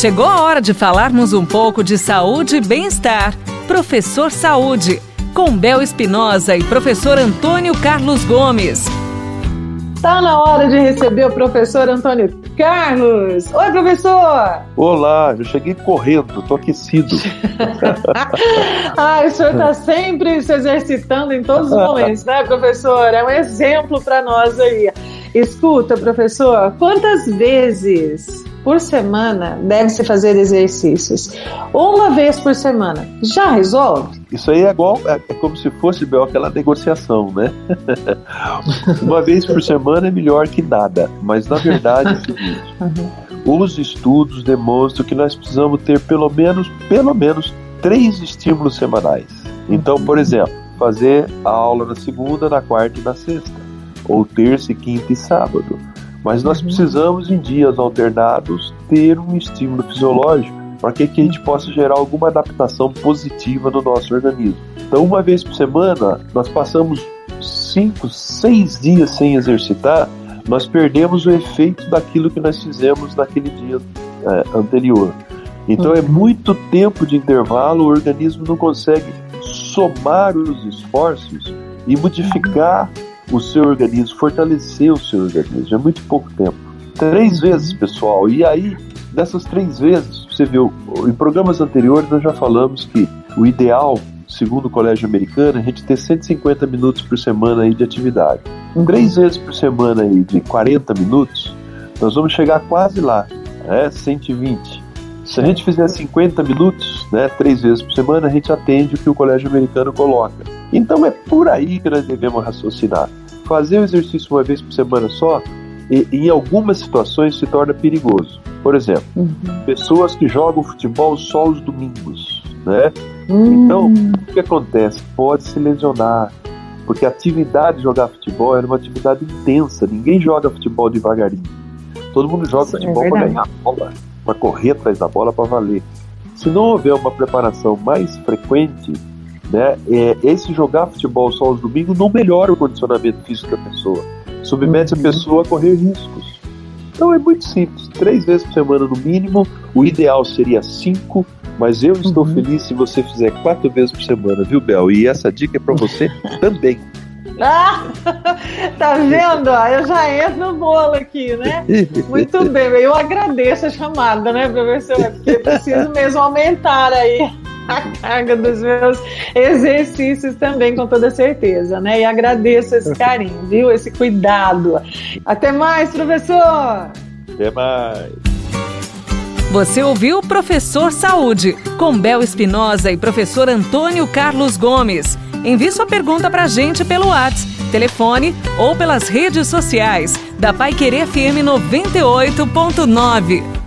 Chegou a hora de falarmos um pouco de saúde e bem-estar. Professor Saúde, com Bel Espinosa e professor Antônio Carlos Gomes. Tá na hora de receber o professor Antônio Carlos. Oi, professor! Olá, eu cheguei correndo, tô aquecido. ah, o senhor está sempre se exercitando em todos os momentos, né, professor? É um exemplo para nós aí. Escuta, professor, quantas vezes por semana deve-se fazer exercícios? Uma vez por semana. Já resolve? Isso aí é igual, é, é como se fosse Bel, aquela negociação, né? Uma vez por semana é melhor que nada. Mas na verdade é o seguinte: uhum. os estudos demonstram que nós precisamos ter pelo menos, pelo menos três estímulos semanais. Então, por exemplo, fazer a aula na segunda, na quarta e na sexta ou terça, quinta e sábado. Mas nós uhum. precisamos, em dias alternados, ter um estímulo fisiológico para que, que a gente possa gerar alguma adaptação positiva no nosso organismo. Então, uma vez por semana, nós passamos cinco, seis dias sem exercitar, nós perdemos o efeito daquilo que nós fizemos naquele dia é, anterior. Então, uhum. é muito tempo de intervalo, o organismo não consegue somar os esforços e modificar o seu organismo, fortalecer o seu organismo. É muito pouco tempo. Três vezes, pessoal. E aí, dessas três vezes, você viu, em programas anteriores nós já falamos que o ideal, segundo o Colégio Americano, é a gente ter 150 minutos por semana aí de atividade. Três vezes por semana aí de 40 minutos, nós vamos chegar quase lá, né? 120. Se a gente fizer 50 minutos, né, três vezes por semana, a gente atende o que o Colégio Americano coloca. Então é por aí que nós devemos raciocinar fazer o exercício uma vez por semana só, e, em algumas situações se torna perigoso. Por exemplo, uhum. pessoas que jogam futebol só os domingos, né? Uhum. Então, o que acontece? Pode se lesionar, porque a atividade de jogar futebol era uma atividade intensa. Ninguém joga futebol devagarinho. Todo mundo joga Isso é futebol é para ganhar a bola, para correr atrás da bola, para valer. Se não houver uma preparação mais frequente, né? É, esse jogar futebol só aos domingos não melhora o condicionamento físico da pessoa, submete uhum. a pessoa a correr riscos. Então é muito simples, três vezes por semana no mínimo, o ideal seria cinco, mas eu estou uhum. feliz se você fizer quatro vezes por semana, viu, Bel? E essa dica é para você também. Ah, tá vendo? Eu já entro no bolo aqui, né? Muito bem, eu agradeço a chamada, né, professor? Porque preciso mesmo aumentar aí a carga dos meus exercícios também, com toda certeza, né? E agradeço esse carinho, viu? Esse cuidado. Até mais, professor! Até mais! Você ouviu o Professor Saúde, com Bel Espinosa e professor Antônio Carlos Gomes. Envie sua pergunta para a gente pelo WhatsApp, telefone ou pelas redes sociais da Pai Querer FM 98.9.